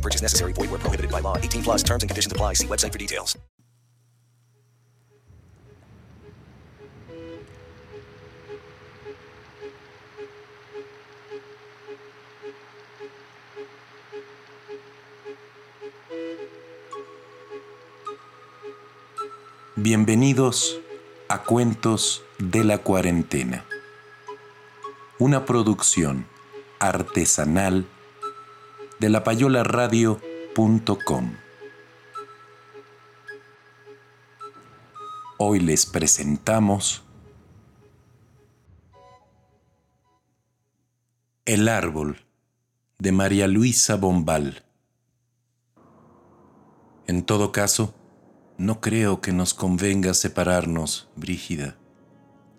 No purchase necessary. Void where prohibited by law. 18 plus terms and conditions apply. See website for details. Bienvenidos a Cuentos de la Cuarentena, una producción artesanal de lapayolaradio.com. Hoy les presentamos El árbol de María Luisa Bombal. En todo caso, no creo que nos convenga separarnos, Brígida.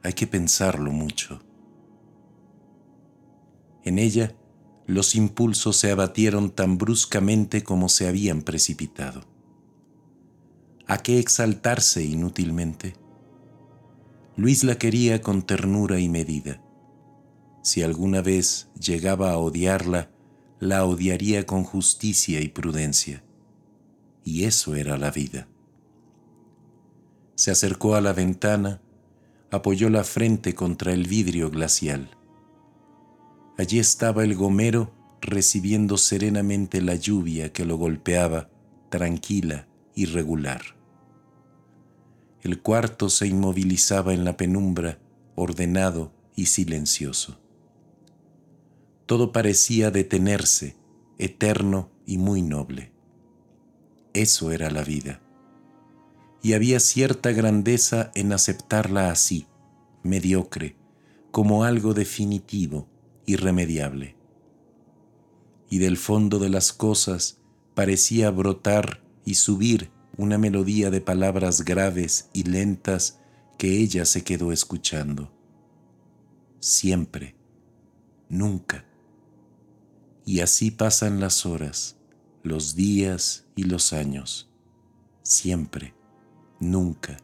Hay que pensarlo mucho. En ella, los impulsos se abatieron tan bruscamente como se habían precipitado. ¿A qué exaltarse inútilmente? Luis la quería con ternura y medida. Si alguna vez llegaba a odiarla, la odiaría con justicia y prudencia. Y eso era la vida. Se acercó a la ventana, apoyó la frente contra el vidrio glacial. Allí estaba el gomero recibiendo serenamente la lluvia que lo golpeaba, tranquila y regular. El cuarto se inmovilizaba en la penumbra, ordenado y silencioso. Todo parecía detenerse, eterno y muy noble. Eso era la vida y había cierta grandeza en aceptarla así, mediocre, como algo definitivo, irremediable. Y del fondo de las cosas parecía brotar y subir una melodía de palabras graves y lentas que ella se quedó escuchando. Siempre, nunca. Y así pasan las horas, los días y los años. Siempre nunca.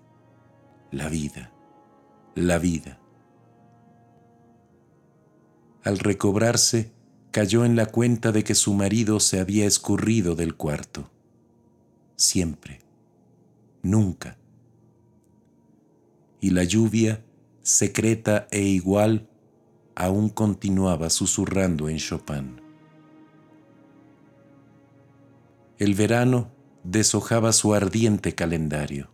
La vida, la vida. Al recobrarse, cayó en la cuenta de que su marido se había escurrido del cuarto. Siempre, nunca. Y la lluvia, secreta e igual, aún continuaba susurrando en Chopin. El verano deshojaba su ardiente calendario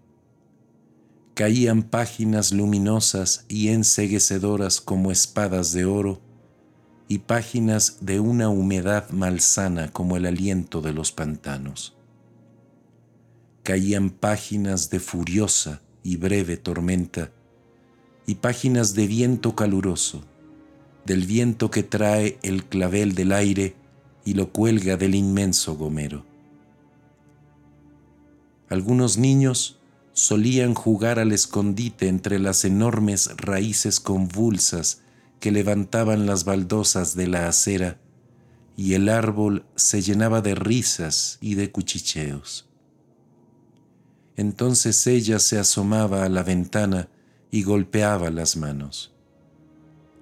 caían páginas luminosas y enseguecedoras como espadas de oro, y páginas de una humedad malsana como el aliento de los pantanos. Caían páginas de furiosa y breve tormenta, y páginas de viento caluroso, del viento que trae el clavel del aire y lo cuelga del inmenso gomero. Algunos niños solían jugar al escondite entre las enormes raíces convulsas que levantaban las baldosas de la acera, y el árbol se llenaba de risas y de cuchicheos. Entonces ella se asomaba a la ventana y golpeaba las manos.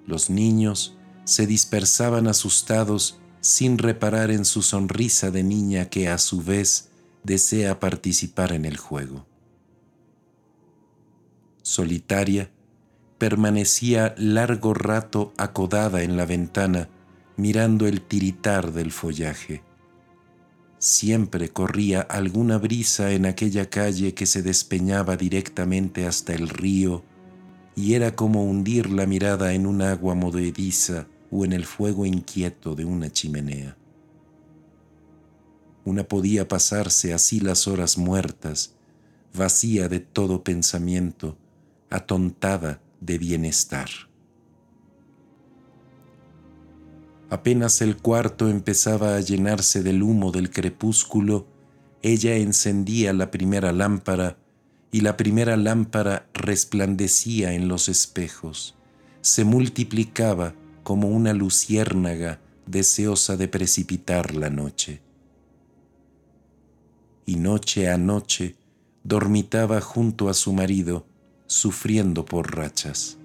Los niños se dispersaban asustados sin reparar en su sonrisa de niña que a su vez desea participar en el juego solitaria, permanecía largo rato acodada en la ventana, mirando el tiritar del follaje. Siempre corría alguna brisa en aquella calle que se despeñaba directamente hasta el río, y era como hundir la mirada en un agua movediza o en el fuego inquieto de una chimenea. Una podía pasarse así las horas muertas, vacía de todo pensamiento, atontada de bienestar. Apenas el cuarto empezaba a llenarse del humo del crepúsculo, ella encendía la primera lámpara y la primera lámpara resplandecía en los espejos, se multiplicaba como una luciérnaga deseosa de precipitar la noche. Y noche a noche dormitaba junto a su marido, sufriendo por rachas.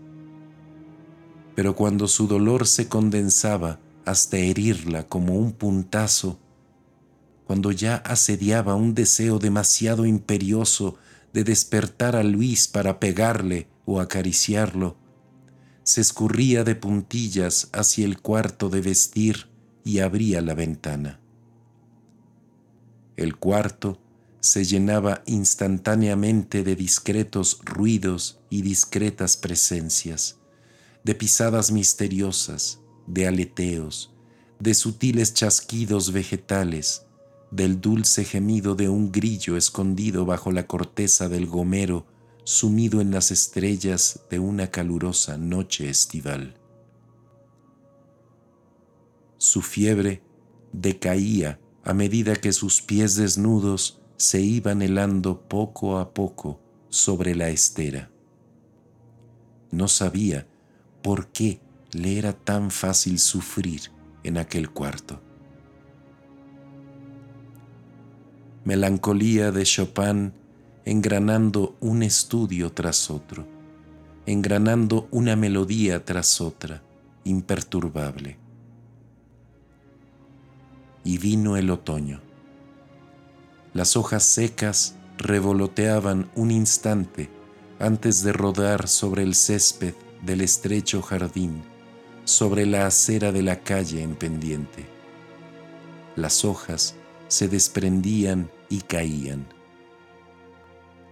Pero cuando su dolor se condensaba hasta herirla como un puntazo, cuando ya asediaba un deseo demasiado imperioso de despertar a Luis para pegarle o acariciarlo, se escurría de puntillas hacia el cuarto de vestir y abría la ventana. El cuarto se llenaba instantáneamente de discretos ruidos y discretas presencias, de pisadas misteriosas, de aleteos, de sutiles chasquidos vegetales, del dulce gemido de un grillo escondido bajo la corteza del gomero, sumido en las estrellas de una calurosa noche estival. Su fiebre decaía a medida que sus pies desnudos se iban helando poco a poco sobre la estera. No sabía por qué le era tan fácil sufrir en aquel cuarto. Melancolía de Chopin engranando un estudio tras otro, engranando una melodía tras otra, imperturbable. Y vino el otoño. Las hojas secas revoloteaban un instante antes de rodar sobre el césped del estrecho jardín, sobre la acera de la calle en pendiente. Las hojas se desprendían y caían.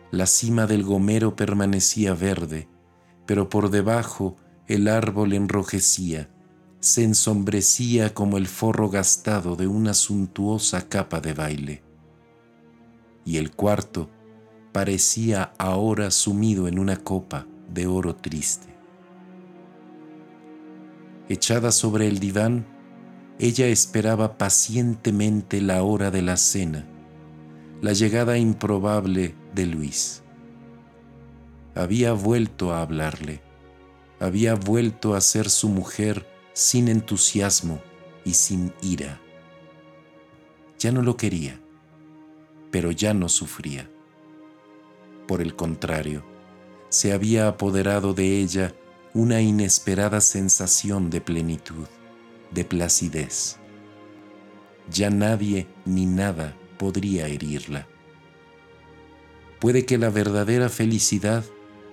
La cima del gomero permanecía verde, pero por debajo el árbol enrojecía, se ensombrecía como el forro gastado de una suntuosa capa de baile y el cuarto parecía ahora sumido en una copa de oro triste. Echada sobre el diván, ella esperaba pacientemente la hora de la cena, la llegada improbable de Luis. Había vuelto a hablarle, había vuelto a ser su mujer sin entusiasmo y sin ira. Ya no lo quería pero ya no sufría. Por el contrario, se había apoderado de ella una inesperada sensación de plenitud, de placidez. Ya nadie ni nada podría herirla. Puede que la verdadera felicidad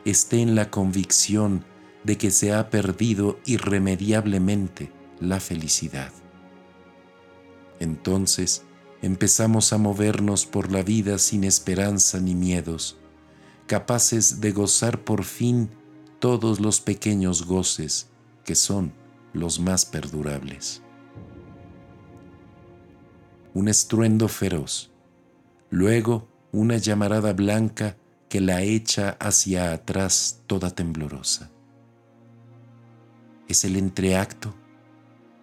esté en la convicción de que se ha perdido irremediablemente la felicidad. Entonces, empezamos a movernos por la vida sin esperanza ni miedos, capaces de gozar por fin todos los pequeños goces que son los más perdurables. Un estruendo feroz, luego una llamarada blanca que la echa hacia atrás toda temblorosa. ¿Es el entreacto?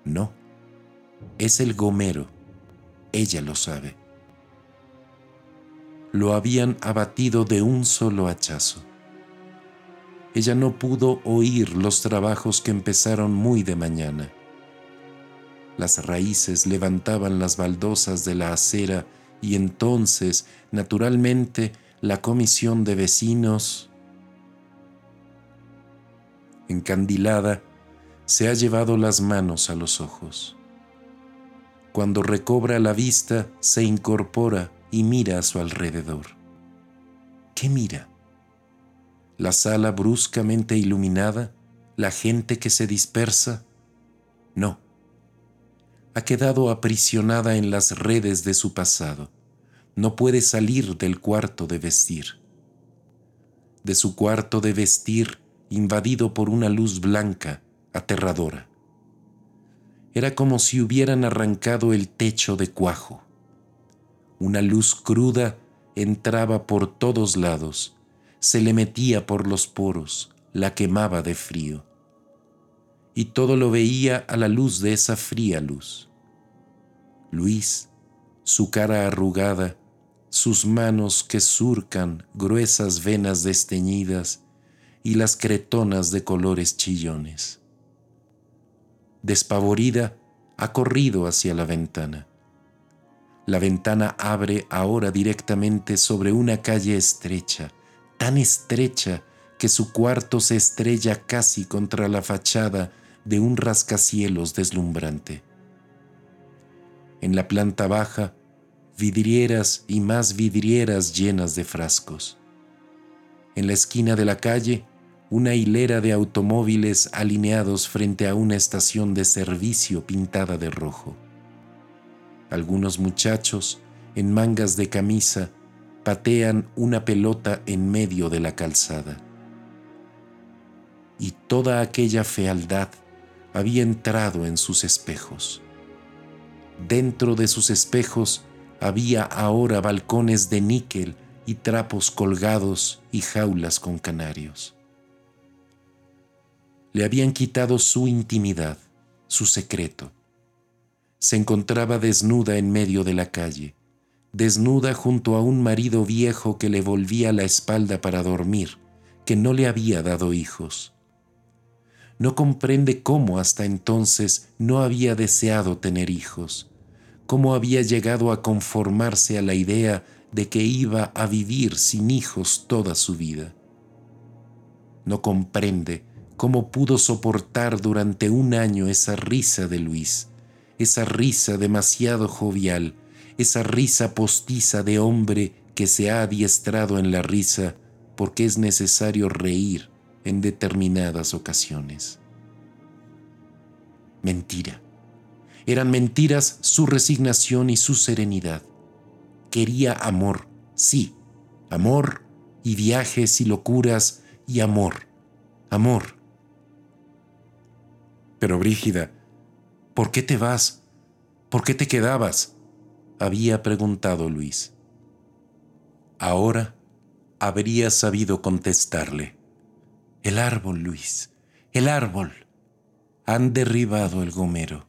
No, es el gomero ella lo sabe. Lo habían abatido de un solo hachazo. Ella no pudo oír los trabajos que empezaron muy de mañana. Las raíces levantaban las baldosas de la acera y entonces, naturalmente, la comisión de vecinos, encandilada, se ha llevado las manos a los ojos. Cuando recobra la vista, se incorpora y mira a su alrededor. ¿Qué mira? ¿La sala bruscamente iluminada? ¿La gente que se dispersa? No. Ha quedado aprisionada en las redes de su pasado. No puede salir del cuarto de vestir. De su cuarto de vestir invadido por una luz blanca, aterradora. Era como si hubieran arrancado el techo de cuajo. Una luz cruda entraba por todos lados, se le metía por los poros, la quemaba de frío. Y todo lo veía a la luz de esa fría luz. Luis, su cara arrugada, sus manos que surcan gruesas venas desteñidas y las cretonas de colores chillones. Despavorida, ha corrido hacia la ventana. La ventana abre ahora directamente sobre una calle estrecha, tan estrecha que su cuarto se estrella casi contra la fachada de un rascacielos deslumbrante. En la planta baja, vidrieras y más vidrieras llenas de frascos. En la esquina de la calle, una hilera de automóviles alineados frente a una estación de servicio pintada de rojo. Algunos muchachos, en mangas de camisa, patean una pelota en medio de la calzada. Y toda aquella fealdad había entrado en sus espejos. Dentro de sus espejos había ahora balcones de níquel y trapos colgados y jaulas con canarios. Le habían quitado su intimidad, su secreto. Se encontraba desnuda en medio de la calle, desnuda junto a un marido viejo que le volvía la espalda para dormir, que no le había dado hijos. No comprende cómo hasta entonces no había deseado tener hijos, cómo había llegado a conformarse a la idea de que iba a vivir sin hijos toda su vida. No comprende cómo pudo soportar durante un año esa risa de Luis, esa risa demasiado jovial, esa risa postiza de hombre que se ha adiestrado en la risa porque es necesario reír en determinadas ocasiones. Mentira. Eran mentiras su resignación y su serenidad. Quería amor, sí, amor y viajes y locuras y amor, amor pero Brígida, ¿por qué te vas? ¿Por qué te quedabas? había preguntado Luis. Ahora habría sabido contestarle. El árbol, Luis, el árbol. Han derribado el gomero.